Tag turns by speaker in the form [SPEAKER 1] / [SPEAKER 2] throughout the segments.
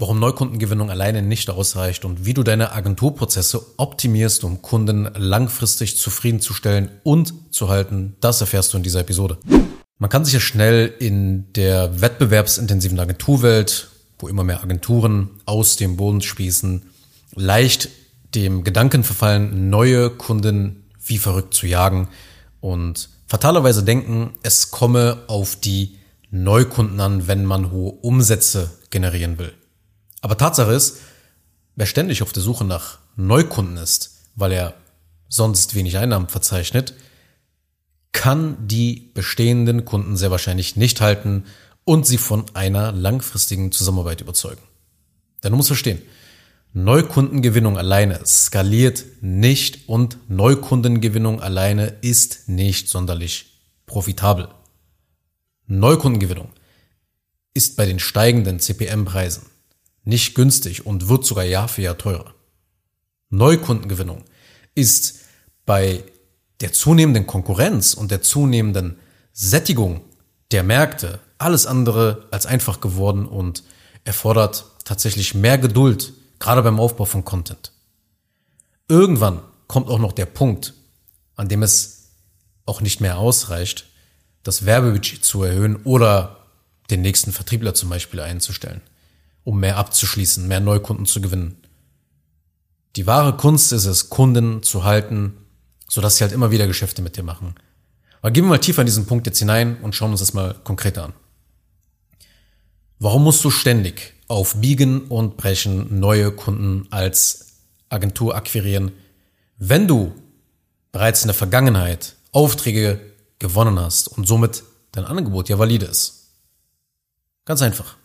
[SPEAKER 1] warum Neukundengewinnung alleine nicht ausreicht und wie du deine Agenturprozesse optimierst, um Kunden langfristig zufriedenzustellen und zu halten, das erfährst du in dieser Episode. Man kann sich ja schnell in der wettbewerbsintensiven Agenturwelt, wo immer mehr Agenturen aus dem Boden spießen, leicht dem Gedanken verfallen, neue Kunden wie verrückt zu jagen und fatalerweise denken, es komme auf die Neukunden an, wenn man hohe Umsätze generieren will. Aber Tatsache ist, wer ständig auf der Suche nach Neukunden ist, weil er sonst wenig Einnahmen verzeichnet, kann die bestehenden Kunden sehr wahrscheinlich nicht halten und sie von einer langfristigen Zusammenarbeit überzeugen. Denn du musst verstehen, Neukundengewinnung alleine skaliert nicht und Neukundengewinnung alleine ist nicht sonderlich profitabel. Neukundengewinnung ist bei den steigenden CPM-Preisen nicht günstig und wird sogar Jahr für Jahr teurer. Neukundengewinnung ist bei der zunehmenden Konkurrenz und der zunehmenden Sättigung der Märkte alles andere als einfach geworden und erfordert tatsächlich mehr Geduld, gerade beim Aufbau von Content. Irgendwann kommt auch noch der Punkt, an dem es auch nicht mehr ausreicht, das Werbebudget zu erhöhen oder den nächsten Vertriebler zum Beispiel einzustellen um mehr abzuschließen, mehr Neukunden zu gewinnen. Die wahre Kunst ist es, Kunden zu halten, sodass sie halt immer wieder Geschäfte mit dir machen. Aber gehen wir mal tiefer in diesen Punkt jetzt hinein und schauen uns das mal konkreter an. Warum musst du ständig auf Biegen und Brechen neue Kunden als Agentur akquirieren, wenn du bereits in der Vergangenheit Aufträge gewonnen hast und somit dein Angebot ja valide ist? Ganz einfach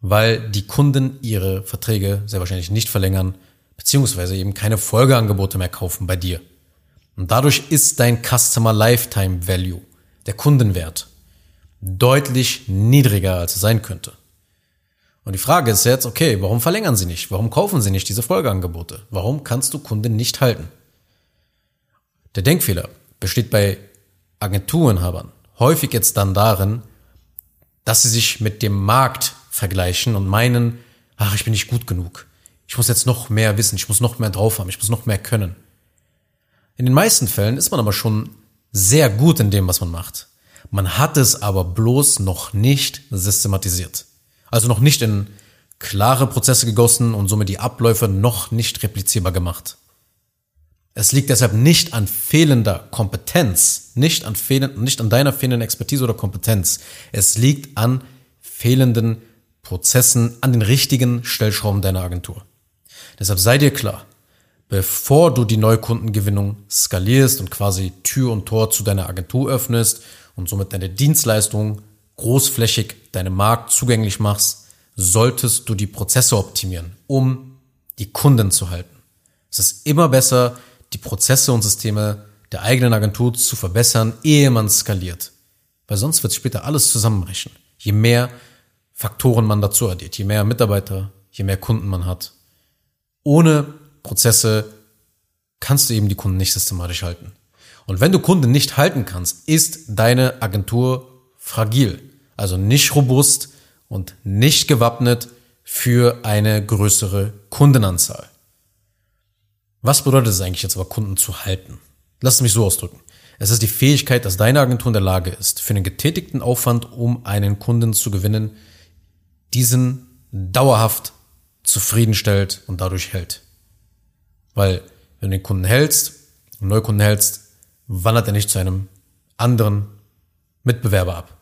[SPEAKER 1] weil die Kunden ihre Verträge sehr wahrscheinlich nicht verlängern, beziehungsweise eben keine Folgeangebote mehr kaufen bei dir. Und dadurch ist dein Customer Lifetime Value, der Kundenwert, deutlich niedriger, als er sein könnte. Und die Frage ist jetzt, okay, warum verlängern sie nicht? Warum kaufen sie nicht diese Folgeangebote? Warum kannst du Kunden nicht halten? Der Denkfehler besteht bei Agenturinhabern häufig jetzt dann darin, dass sie sich mit dem Markt vergleichen und meinen, ach, ich bin nicht gut genug. Ich muss jetzt noch mehr wissen, ich muss noch mehr drauf haben, ich muss noch mehr können. In den meisten Fällen ist man aber schon sehr gut in dem, was man macht. Man hat es aber bloß noch nicht systematisiert. Also noch nicht in klare Prozesse gegossen und somit die Abläufe noch nicht replizierbar gemacht. Es liegt deshalb nicht an fehlender Kompetenz, nicht an, fehlend, nicht an deiner fehlenden Expertise oder Kompetenz. Es liegt an fehlenden Prozessen an den richtigen Stellschrauben deiner Agentur. Deshalb sei dir klar, bevor du die Neukundengewinnung skalierst und quasi Tür und Tor zu deiner Agentur öffnest und somit deine Dienstleistung großflächig deinem Markt zugänglich machst, solltest du die Prozesse optimieren, um die Kunden zu halten. Es ist immer besser, die Prozesse und Systeme der eigenen Agentur zu verbessern, ehe man skaliert. Weil sonst wird später alles zusammenbrechen. Je mehr Faktoren man dazu addiert. Je mehr Mitarbeiter, je mehr Kunden man hat. Ohne Prozesse kannst du eben die Kunden nicht systematisch halten. Und wenn du Kunden nicht halten kannst, ist deine Agentur fragil, also nicht robust und nicht gewappnet für eine größere Kundenanzahl. Was bedeutet es eigentlich jetzt aber, Kunden zu halten? Lass mich so ausdrücken. Es ist die Fähigkeit, dass deine Agentur in der Lage ist, für den getätigten Aufwand, um einen Kunden zu gewinnen, diesen dauerhaft zufriedenstellt und dadurch hält. Weil wenn du den Kunden hältst, einen Neukunden hältst, wandert er nicht zu einem anderen Mitbewerber ab.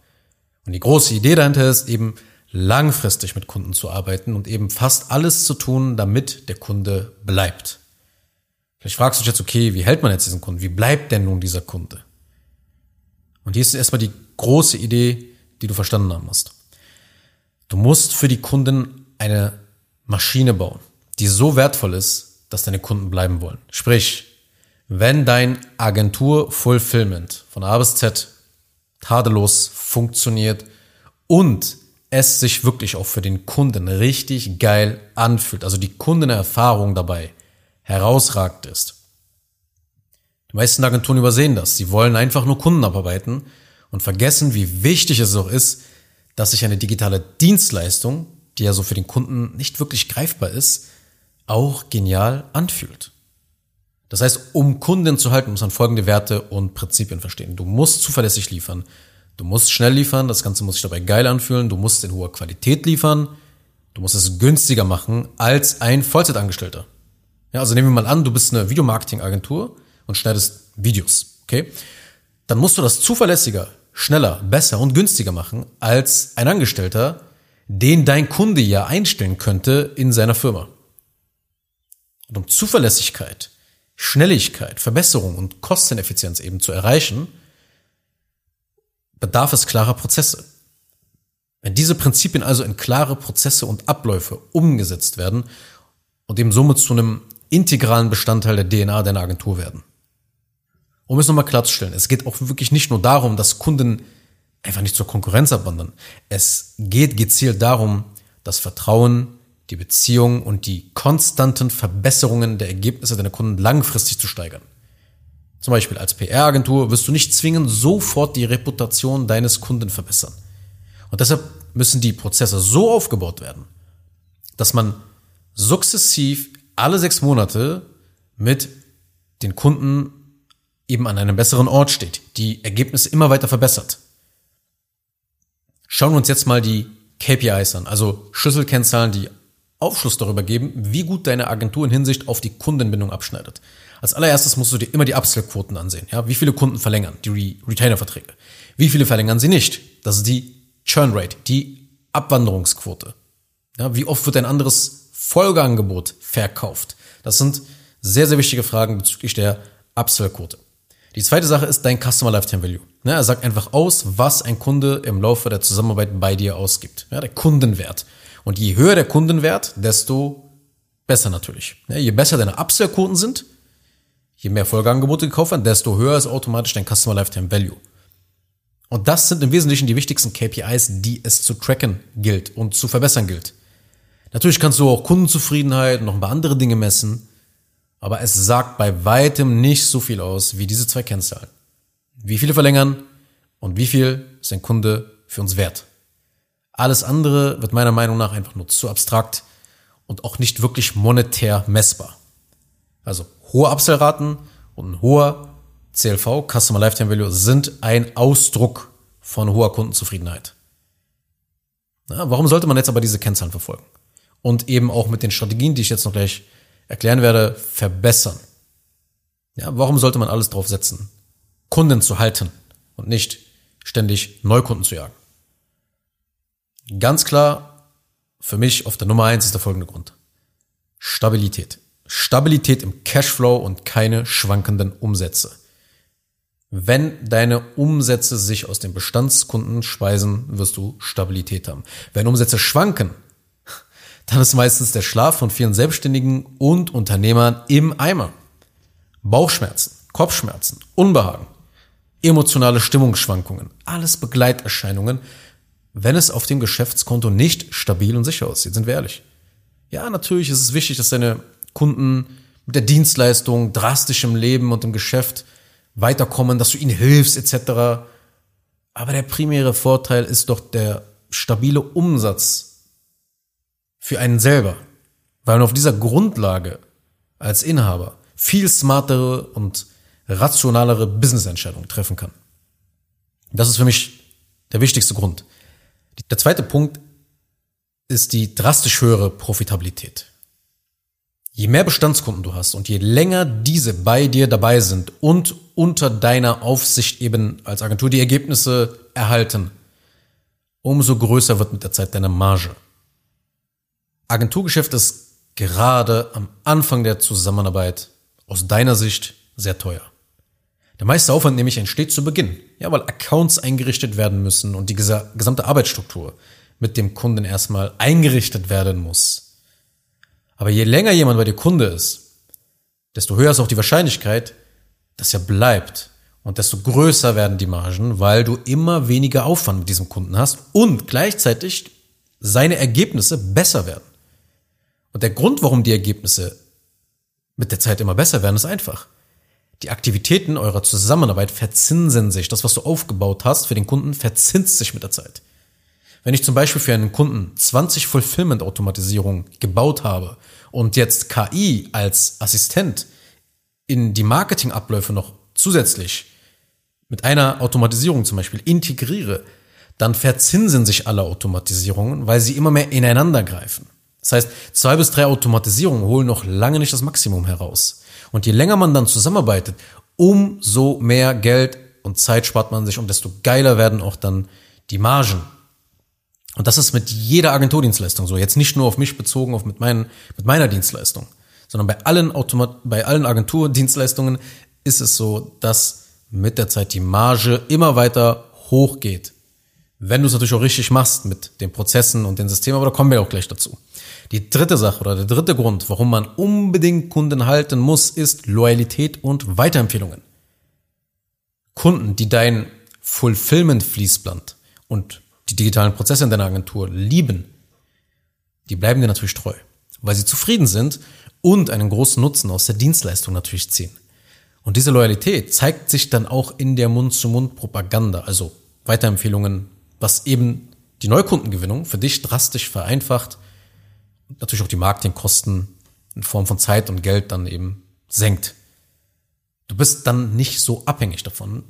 [SPEAKER 1] Und die große Idee dahinter ist eben langfristig mit Kunden zu arbeiten und eben fast alles zu tun, damit der Kunde bleibt. Vielleicht fragst du dich jetzt, okay, wie hält man jetzt diesen Kunden? Wie bleibt denn nun dieser Kunde? Und hier ist erstmal die große Idee, die du verstanden haben musst. Du musst für die Kunden eine Maschine bauen, die so wertvoll ist, dass deine Kunden bleiben wollen. Sprich, wenn dein Agentur Fulfillment von A bis Z tadellos funktioniert und es sich wirklich auch für den Kunden richtig geil anfühlt, also die Kundenerfahrung dabei herausragend ist. Die meisten Agenturen übersehen das. Sie wollen einfach nur Kunden abarbeiten und vergessen, wie wichtig es auch ist, dass sich eine digitale Dienstleistung die ja so für den Kunden nicht wirklich greifbar ist, auch genial anfühlt. Das heißt, um Kunden zu halten, muss man folgende Werte und Prinzipien verstehen. Du musst zuverlässig liefern. Du musst schnell liefern. Das Ganze muss sich dabei geil anfühlen. Du musst in hoher Qualität liefern. Du musst es günstiger machen als ein Vollzeitangestellter. Ja, also nehmen wir mal an, du bist eine Videomarketing-Agentur und schneidest Videos, okay? Dann musst du das zuverlässiger, schneller, besser und günstiger machen als ein Angestellter, den dein Kunde ja einstellen könnte in seiner Firma. Und um Zuverlässigkeit, Schnelligkeit, Verbesserung und Kosteneffizienz eben zu erreichen, bedarf es klarer Prozesse. Wenn diese Prinzipien also in klare Prozesse und Abläufe umgesetzt werden und eben somit zu einem integralen Bestandteil der DNA deiner Agentur werden. Um es nochmal klarzustellen, es geht auch wirklich nicht nur darum, dass Kunden einfach nicht zur Konkurrenz abwandern. Es geht gezielt darum, das Vertrauen, die Beziehung und die konstanten Verbesserungen der Ergebnisse deiner Kunden langfristig zu steigern. Zum Beispiel als PR-Agentur wirst du nicht zwingend sofort die Reputation deines Kunden verbessern. Und deshalb müssen die Prozesse so aufgebaut werden, dass man sukzessiv alle sechs Monate mit den Kunden eben an einem besseren Ort steht, die Ergebnisse immer weiter verbessert. Schauen wir uns jetzt mal die KPIs an, also Schlüsselkennzahlen, die Aufschluss darüber geben, wie gut deine Agentur in Hinsicht auf die Kundenbindung abschneidet. Als allererstes musst du dir immer die Upsell-Quoten ansehen. Ja, wie viele Kunden verlängern die Re Retainer-Verträge? Wie viele verlängern sie nicht? Das ist die Churn Rate, die Abwanderungsquote. Ja, wie oft wird ein anderes Folgeangebot verkauft? Das sind sehr, sehr wichtige Fragen bezüglich der Upsell-Quote. Die zweite Sache ist dein Customer Lifetime Value. Ja, er sagt einfach aus, was ein Kunde im Laufe der Zusammenarbeit bei dir ausgibt. Ja, der Kundenwert. Und je höher der Kundenwert, desto besser natürlich. Ja, je besser deine Upsell-Quoten sind, je mehr Folgeangebote gekauft werden, desto höher ist automatisch dein Customer Lifetime Value. Und das sind im Wesentlichen die wichtigsten KPIs, die es zu tracken gilt und zu verbessern gilt. Natürlich kannst du auch Kundenzufriedenheit und noch ein paar andere Dinge messen, aber es sagt bei weitem nicht so viel aus wie diese zwei Kennzahlen. Wie viele verlängern und wie viel ist ein Kunde für uns wert? Alles andere wird meiner Meinung nach einfach nur zu abstrakt und auch nicht wirklich monetär messbar. Also hohe Upsell-Raten und ein hoher CLV, Customer Lifetime Value, sind ein Ausdruck von hoher Kundenzufriedenheit. Na, warum sollte man jetzt aber diese Kennzahlen verfolgen? Und eben auch mit den Strategien, die ich jetzt noch gleich erklären werde, verbessern. Ja, warum sollte man alles drauf setzen? Kunden zu halten und nicht ständig Neukunden zu jagen. Ganz klar, für mich auf der Nummer eins ist der folgende Grund. Stabilität. Stabilität im Cashflow und keine schwankenden Umsätze. Wenn deine Umsätze sich aus den Bestandskunden speisen, wirst du Stabilität haben. Wenn Umsätze schwanken, dann ist meistens der Schlaf von vielen Selbstständigen und Unternehmern im Eimer. Bauchschmerzen, Kopfschmerzen, Unbehagen, emotionale Stimmungsschwankungen, alles Begleiterscheinungen, wenn es auf dem Geschäftskonto nicht stabil und sicher aussieht, sind wir ehrlich. Ja, natürlich ist es wichtig, dass deine Kunden mit der Dienstleistung drastisch im Leben und im Geschäft weiterkommen, dass du ihnen hilfst etc. Aber der primäre Vorteil ist doch der stabile Umsatz für einen selber, weil man auf dieser Grundlage als Inhaber viel smartere und rationalere Business-Entscheidungen treffen kann. Das ist für mich der wichtigste Grund. Der zweite Punkt ist die drastisch höhere Profitabilität. Je mehr Bestandskunden du hast und je länger diese bei dir dabei sind und unter deiner Aufsicht eben als Agentur die Ergebnisse erhalten, umso größer wird mit der Zeit deine Marge. Agenturgeschäft ist gerade am Anfang der Zusammenarbeit aus deiner Sicht sehr teuer. Der meiste Aufwand nämlich entsteht zu Beginn, ja, weil Accounts eingerichtet werden müssen und die gesamte Arbeitsstruktur mit dem Kunden erstmal eingerichtet werden muss. Aber je länger jemand bei dir Kunde ist, desto höher ist auch die Wahrscheinlichkeit, dass er bleibt und desto größer werden die Margen, weil du immer weniger Aufwand mit diesem Kunden hast und gleichzeitig seine Ergebnisse besser werden. Und der Grund, warum die Ergebnisse mit der Zeit immer besser werden, ist einfach. Die Aktivitäten eurer Zusammenarbeit verzinsen sich. Das, was du aufgebaut hast für den Kunden, verzinst sich mit der Zeit. Wenn ich zum Beispiel für einen Kunden 20 Fulfillment-Automatisierungen gebaut habe und jetzt KI als Assistent in die Marketingabläufe noch zusätzlich mit einer Automatisierung zum Beispiel integriere, dann verzinsen sich alle Automatisierungen, weil sie immer mehr ineinander greifen. Das heißt, zwei bis drei Automatisierungen holen noch lange nicht das Maximum heraus. Und je länger man dann zusammenarbeitet, umso mehr Geld und Zeit spart man sich und desto geiler werden auch dann die Margen. Und das ist mit jeder Agenturdienstleistung so. Jetzt nicht nur auf mich bezogen, auf mit, meinen, mit meiner Dienstleistung, sondern bei allen, Automat bei allen Agenturdienstleistungen ist es so, dass mit der Zeit die Marge immer weiter hochgeht. Wenn du es natürlich auch richtig machst mit den Prozessen und den Systemen, aber da kommen wir auch gleich dazu. Die dritte Sache oder der dritte Grund, warum man unbedingt Kunden halten muss, ist Loyalität und Weiterempfehlungen. Kunden, die dein Fulfillment-Fließband und die digitalen Prozesse in deiner Agentur lieben, die bleiben dir natürlich treu, weil sie zufrieden sind und einen großen Nutzen aus der Dienstleistung natürlich ziehen. Und diese Loyalität zeigt sich dann auch in der Mund-zu-Mund-Propaganda, also Weiterempfehlungen, was eben die Neukundengewinnung für dich drastisch vereinfacht, natürlich auch die Marketingkosten in Form von Zeit und Geld dann eben senkt. Du bist dann nicht so abhängig davon,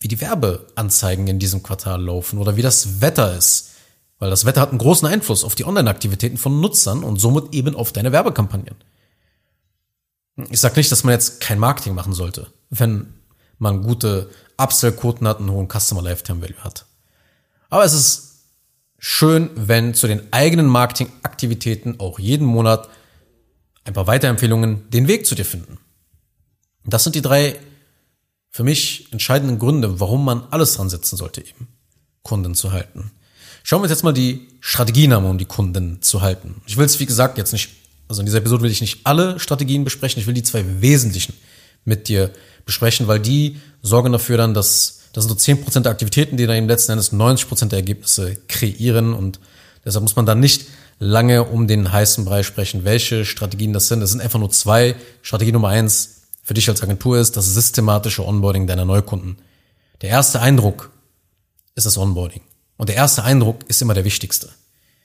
[SPEAKER 1] wie die Werbeanzeigen in diesem Quartal laufen oder wie das Wetter ist. Weil das Wetter hat einen großen Einfluss auf die Online-Aktivitäten von Nutzern und somit eben auf deine Werbekampagnen. Ich sage nicht, dass man jetzt kein Marketing machen sollte, wenn man gute Upsell-Quoten hat und einen hohen Customer Lifetime Value hat. Aber es ist schön, wenn zu den eigenen Marketingaktivitäten auch jeden Monat ein paar Weiterempfehlungen den Weg zu dir finden. Das sind die drei für mich entscheidenden Gründe, warum man alles dran setzen sollte, eben Kunden zu halten. Schauen wir uns jetzt mal die Strategien an, um die Kunden zu halten. Ich will es, wie gesagt, jetzt nicht also in dieser Episode will ich nicht alle Strategien besprechen, ich will die zwei wesentlichen mit dir besprechen, weil die sorgen dafür dann, dass das sind so 10% der Aktivitäten, die dann im letzten Endes 90% der Ergebnisse kreieren und deshalb muss man dann nicht lange um den heißen Brei sprechen, welche Strategien das sind. Es sind einfach nur zwei. Strategie Nummer eins für dich als Agentur ist das systematische Onboarding deiner Neukunden. Der erste Eindruck ist das Onboarding. Und der erste Eindruck ist immer der wichtigste.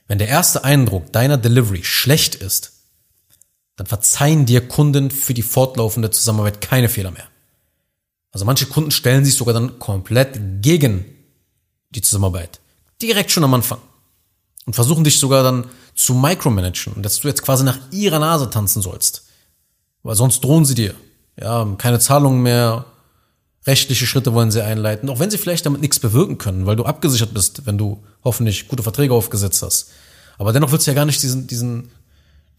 [SPEAKER 1] Wenn der erste Eindruck deiner Delivery schlecht ist, dann verzeihen dir Kunden für die fortlaufende Zusammenarbeit keine Fehler mehr. Also manche Kunden stellen sich sogar dann komplett gegen die Zusammenarbeit. Direkt schon am Anfang. Und versuchen dich sogar dann zu micromanagen dass du jetzt quasi nach ihrer Nase tanzen sollst. Weil sonst drohen sie dir. Ja, keine Zahlungen mehr, rechtliche Schritte wollen sie einleiten, auch wenn sie vielleicht damit nichts bewirken können, weil du abgesichert bist, wenn du hoffentlich gute Verträge aufgesetzt hast. Aber dennoch willst du ja gar nicht diesen, diesen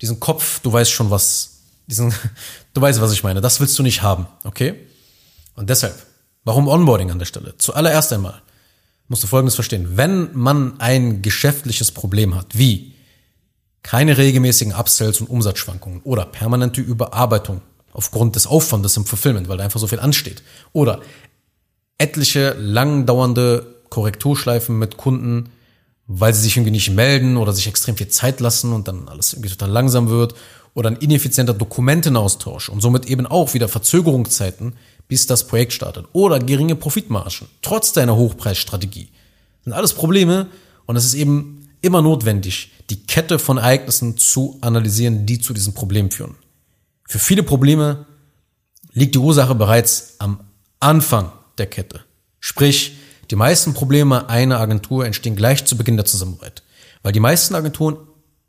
[SPEAKER 1] diesen Kopf, du weißt schon was, diesen, du weißt, was ich meine. Das willst du nicht haben, okay? Und deshalb, warum Onboarding an der Stelle? Zuallererst einmal musst du Folgendes verstehen. Wenn man ein geschäftliches Problem hat, wie keine regelmäßigen Upsells und Umsatzschwankungen oder permanente Überarbeitung aufgrund des Aufwandes im Fulfillment, weil da einfach so viel ansteht, oder etliche lang dauernde Korrekturschleifen mit Kunden, weil sie sich irgendwie nicht melden oder sich extrem viel Zeit lassen und dann alles irgendwie total langsam wird oder ein ineffizienter Dokumentenaustausch und somit eben auch wieder Verzögerungszeiten, bis das Projekt startet oder geringe Profitmargen, trotz deiner Hochpreisstrategie. Das sind alles Probleme und es ist eben immer notwendig, die Kette von Ereignissen zu analysieren, die zu diesem Problem führen. Für viele Probleme liegt die Ursache bereits am Anfang der Kette. Sprich, die meisten Probleme einer Agentur entstehen gleich zu Beginn der Zusammenarbeit, weil die meisten Agenturen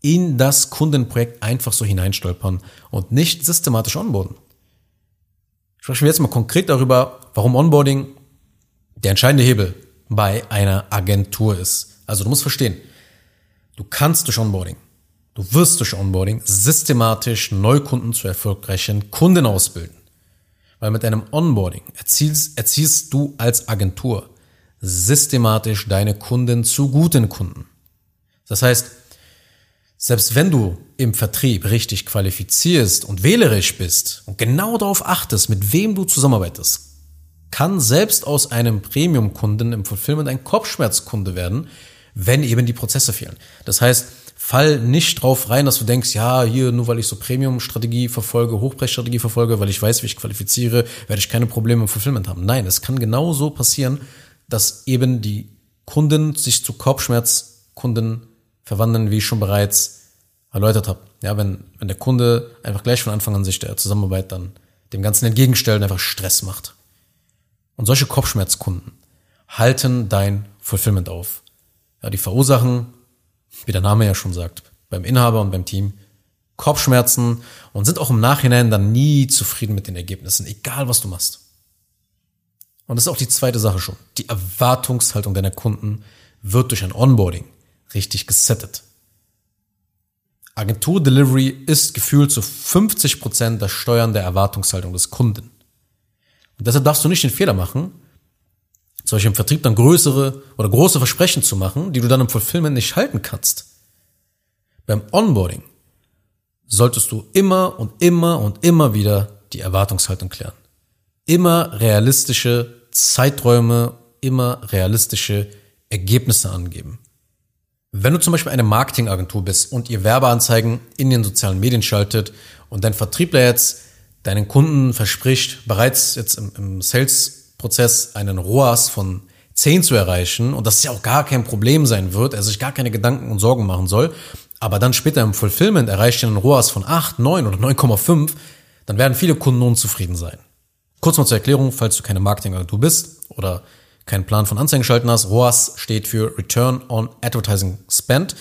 [SPEAKER 1] in das Kundenprojekt einfach so hineinstolpern und nicht systematisch onboarden. Sprechen wir jetzt mal konkret darüber, warum Onboarding der entscheidende Hebel bei einer Agentur ist. Also du musst verstehen, du kannst durch Onboarding, du wirst durch Onboarding systematisch Neukunden zu erfolgreichen Kunden ausbilden. Weil mit einem Onboarding erzielst, erzielst du als Agentur systematisch deine Kunden zu guten Kunden. Das heißt, selbst wenn du im Vertrieb richtig qualifizierst und wählerisch bist und genau darauf achtest, mit wem du zusammenarbeitest, kann selbst aus einem Premium-Kunden im Fulfillment ein Kopfschmerzkunde werden, wenn eben die Prozesse fehlen. Das heißt, fall nicht drauf rein, dass du denkst, ja, hier, nur weil ich so Premium-Strategie verfolge, Hochpreisstrategie verfolge, weil ich weiß, wie ich qualifiziere, werde ich keine Probleme im Fulfillment haben. Nein, es kann genauso passieren, dass eben die Kunden sich zu Kopfschmerz Kunden verwandeln, wie ich schon bereits erläutert habe. Ja, wenn, wenn der Kunde einfach gleich von Anfang an sich der Zusammenarbeit dann dem Ganzen entgegenstellt und einfach Stress macht. Und solche Kopfschmerzkunden halten dein Fulfillment auf. Ja, die verursachen, wie der Name ja schon sagt, beim Inhaber und beim Team Kopfschmerzen und sind auch im Nachhinein dann nie zufrieden mit den Ergebnissen, egal was du machst. Und das ist auch die zweite Sache schon. Die Erwartungshaltung deiner Kunden wird durch ein Onboarding richtig gesettet. Agentur Delivery ist gefühlt zu 50 Prozent das Steuern der Erwartungshaltung des Kunden. Und deshalb darfst du nicht den Fehler machen, solche im Vertrieb dann größere oder große Versprechen zu machen, die du dann im Fulfillment nicht halten kannst. Beim Onboarding solltest du immer und immer und immer wieder die Erwartungshaltung klären. Immer realistische Zeiträume, immer realistische Ergebnisse angeben. Wenn du zum Beispiel eine Marketingagentur bist und ihr Werbeanzeigen in den sozialen Medien schaltet und dein Vertriebler jetzt deinen Kunden verspricht, bereits jetzt im, im Sales-Prozess einen ROAS von 10 zu erreichen und das ja auch gar kein Problem sein wird, er sich gar keine Gedanken und Sorgen machen soll, aber dann später im Fulfillment erreicht er einen ROAS von 8, 9 oder 9,5, dann werden viele Kunden unzufrieden sein. Kurz mal zur Erklärung, falls du keine Marketingagentur bist oder keinen Plan von Anzeigen schalten hast. ROAS steht für Return on Advertising Spend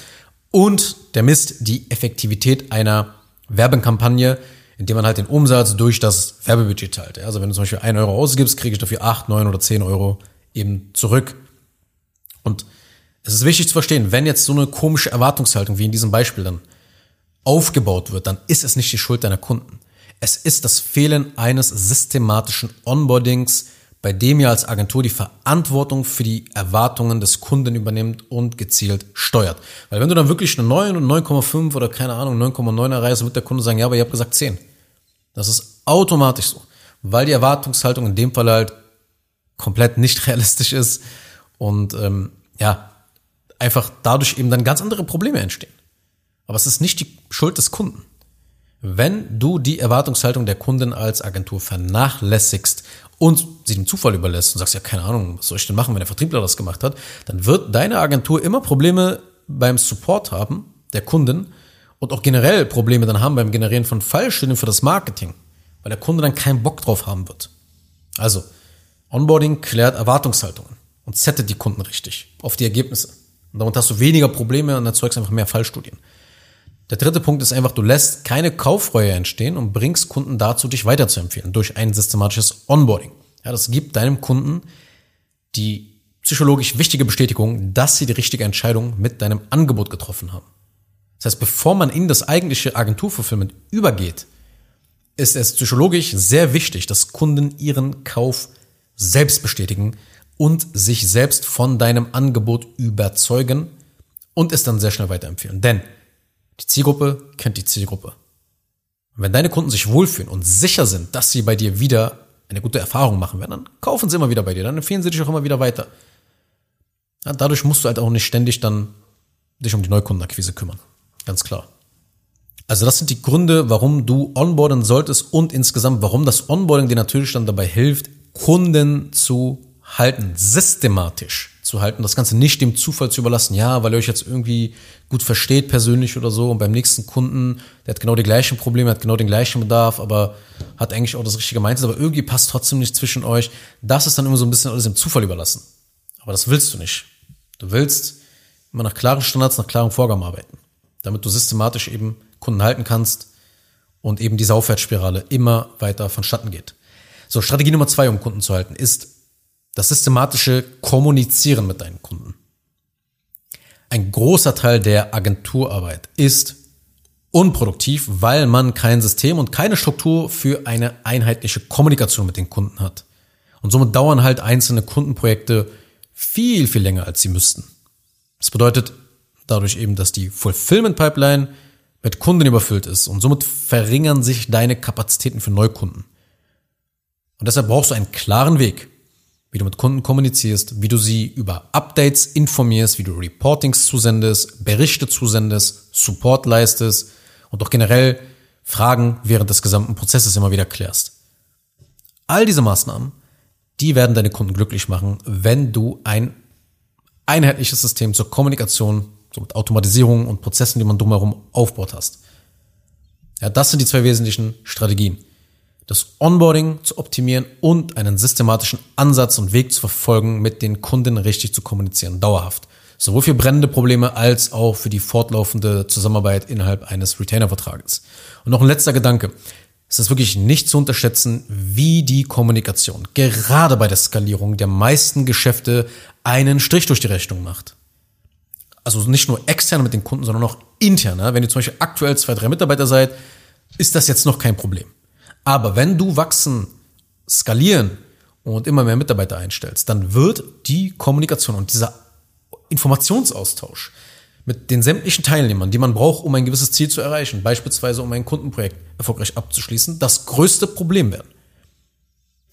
[SPEAKER 1] und der misst die Effektivität einer Werbekampagne, indem man halt den Umsatz durch das Werbebudget teilt. Also wenn du zum Beispiel 1 Euro ausgibst, kriege ich dafür 8, 9 oder 10 Euro eben zurück. Und es ist wichtig zu verstehen, wenn jetzt so eine komische Erwartungshaltung wie in diesem Beispiel dann aufgebaut wird, dann ist es nicht die Schuld deiner Kunden. Es ist das Fehlen eines systematischen Onboardings, bei dem ihr als Agentur die Verantwortung für die Erwartungen des Kunden übernimmt und gezielt steuert. Weil wenn du dann wirklich eine 9 und 9,5 oder keine Ahnung 9,9 erreichst, wird der Kunde sagen, ja, aber ihr habt gesagt 10. Das ist automatisch so, weil die Erwartungshaltung in dem Fall halt komplett nicht realistisch ist und ähm, ja, einfach dadurch eben dann ganz andere Probleme entstehen. Aber es ist nicht die Schuld des Kunden. Wenn du die Erwartungshaltung der Kunden als Agentur vernachlässigst und sie dem Zufall überlässt und sagst, ja, keine Ahnung, was soll ich denn machen, wenn der Vertriebler das gemacht hat, dann wird deine Agentur immer Probleme beim Support haben, der Kunden, und auch generell Probleme dann haben beim Generieren von Fallstudien für das Marketing, weil der Kunde dann keinen Bock drauf haben wird. Also, Onboarding klärt Erwartungshaltungen und settet die Kunden richtig auf die Ergebnisse. Und damit hast du weniger Probleme und erzeugst einfach mehr Fallstudien. Der dritte Punkt ist einfach, du lässt keine Kaufreue entstehen und bringst Kunden dazu, dich weiterzuempfehlen durch ein systematisches Onboarding. Ja, das gibt deinem Kunden die psychologisch wichtige Bestätigung, dass sie die richtige Entscheidung mit deinem Angebot getroffen haben. Das heißt, bevor man in das eigentliche Agenturfulfillment übergeht, ist es psychologisch sehr wichtig, dass Kunden ihren Kauf selbst bestätigen und sich selbst von deinem Angebot überzeugen und es dann sehr schnell weiterempfehlen. Denn die Zielgruppe kennt die Zielgruppe. Und wenn deine Kunden sich wohlfühlen und sicher sind, dass sie bei dir wieder eine gute Erfahrung machen werden, dann kaufen sie immer wieder bei dir, dann empfehlen sie dich auch immer wieder weiter. Ja, dadurch musst du halt auch nicht ständig dann dich um die Neukundenakquise kümmern. Ganz klar. Also das sind die Gründe, warum du onboarden solltest und insgesamt, warum das Onboarding dir natürlich dann dabei hilft, Kunden zu halten, systematisch zu halten, das Ganze nicht dem Zufall zu überlassen, ja, weil ihr euch jetzt irgendwie gut versteht persönlich oder so und beim nächsten Kunden, der hat genau die gleichen Probleme, hat genau den gleichen Bedarf, aber hat eigentlich auch das richtige Mindset, aber irgendwie passt trotzdem nicht zwischen euch. Das ist dann immer so ein bisschen alles dem Zufall überlassen. Aber das willst du nicht. Du willst immer nach klaren Standards, nach klaren Vorgaben arbeiten, damit du systematisch eben Kunden halten kannst und eben diese Aufwärtsspirale immer weiter vonstatten geht. So, Strategie Nummer zwei, um Kunden zu halten, ist das systematische Kommunizieren mit deinen Kunden. Ein großer Teil der Agenturarbeit ist unproduktiv, weil man kein System und keine Struktur für eine einheitliche Kommunikation mit den Kunden hat. Und somit dauern halt einzelne Kundenprojekte viel, viel länger, als sie müssten. Das bedeutet dadurch eben, dass die Fulfillment Pipeline mit Kunden überfüllt ist und somit verringern sich deine Kapazitäten für Neukunden. Und deshalb brauchst du einen klaren Weg, wie du mit Kunden kommunizierst, wie du sie über Updates informierst, wie du Reportings zusendest, Berichte zusendest, Support leistest und auch generell Fragen während des gesamten Prozesses immer wieder klärst. All diese Maßnahmen, die werden deine Kunden glücklich machen, wenn du ein einheitliches System zur Kommunikation So mit Automatisierung und Prozessen, die man drumherum aufbaut hast. Ja, das sind die zwei wesentlichen Strategien. Das Onboarding zu optimieren und einen systematischen Ansatz und Weg zu verfolgen, mit den Kunden richtig zu kommunizieren, dauerhaft. Sowohl für brennende Probleme als auch für die fortlaufende Zusammenarbeit innerhalb eines Retainer-Vertrages. Und noch ein letzter Gedanke. Es ist wirklich nicht zu unterschätzen, wie die Kommunikation gerade bei der Skalierung der meisten Geschäfte einen Strich durch die Rechnung macht. Also nicht nur extern mit den Kunden, sondern auch intern. Wenn ihr zum Beispiel aktuell zwei, drei Mitarbeiter seid, ist das jetzt noch kein Problem. Aber wenn du wachsen, skalieren und immer mehr Mitarbeiter einstellst, dann wird die Kommunikation und dieser Informationsaustausch mit den sämtlichen Teilnehmern, die man braucht, um ein gewisses Ziel zu erreichen, beispielsweise um ein Kundenprojekt erfolgreich abzuschließen, das größte Problem werden.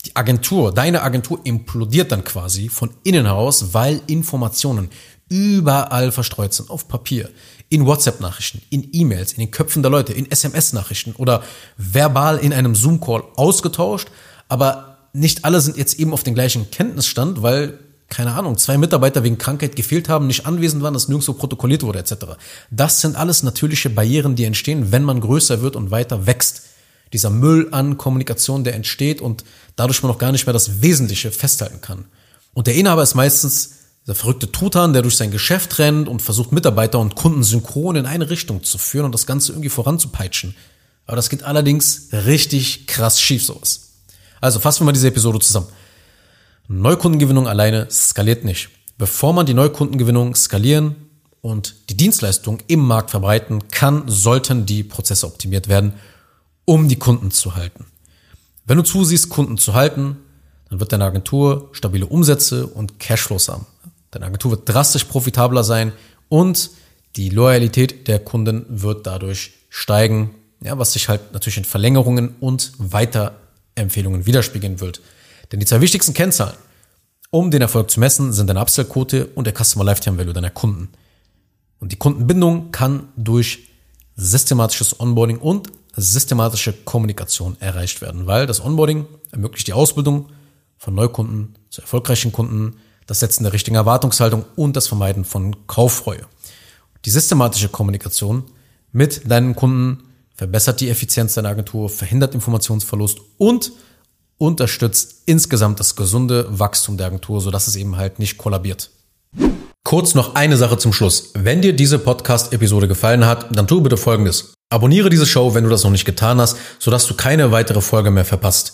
[SPEAKER 1] Die Agentur, deine Agentur implodiert dann quasi von innen heraus, weil Informationen überall verstreut sind, auf Papier, in WhatsApp-Nachrichten, in E-Mails, in den Köpfen der Leute, in SMS-Nachrichten oder verbal in einem Zoom-Call ausgetauscht, aber nicht alle sind jetzt eben auf den gleichen Kenntnisstand, weil keine Ahnung, zwei Mitarbeiter wegen Krankheit gefehlt haben, nicht anwesend waren, das nirgendwo protokolliert wurde, etc. Das sind alles natürliche Barrieren, die entstehen, wenn man größer wird und weiter wächst. Dieser Müll an Kommunikation, der entsteht und dadurch man auch gar nicht mehr das Wesentliche festhalten kann. Und der Inhaber ist meistens der verrückte Tutan, der durch sein Geschäft rennt und versucht, Mitarbeiter und Kunden synchron in eine Richtung zu führen und das Ganze irgendwie voranzupeitschen. Aber das geht allerdings richtig krass schief, sowas. Also fassen wir mal diese Episode zusammen. Neukundengewinnung alleine skaliert nicht. Bevor man die Neukundengewinnung skalieren und die Dienstleistung im Markt verbreiten kann, sollten die Prozesse optimiert werden, um die Kunden zu halten. Wenn du zusiehst, Kunden zu halten, dann wird deine Agentur stabile Umsätze und Cashflows haben. Deine Agentur wird drastisch profitabler sein und die Loyalität der Kunden wird dadurch steigen, ja, was sich halt natürlich in Verlängerungen und Weiterempfehlungen widerspiegeln wird. Denn die zwei wichtigsten Kennzahlen, um den Erfolg zu messen, sind deine Upsell-Quote und der Customer Lifetime Value deiner Kunden. Und die Kundenbindung kann durch systematisches Onboarding und systematische Kommunikation erreicht werden, weil das Onboarding ermöglicht die Ausbildung von Neukunden zu erfolgreichen Kunden, das Setzen der richtigen Erwartungshaltung und das Vermeiden von Kauffreue. Die systematische Kommunikation mit deinen Kunden verbessert die Effizienz deiner Agentur, verhindert Informationsverlust und unterstützt insgesamt das gesunde Wachstum der Agentur, sodass es eben halt nicht kollabiert. Kurz noch eine Sache zum Schluss. Wenn dir diese Podcast-Episode gefallen hat, dann tu bitte Folgendes. Abonniere diese Show, wenn du das noch nicht getan hast, sodass du keine weitere Folge mehr verpasst.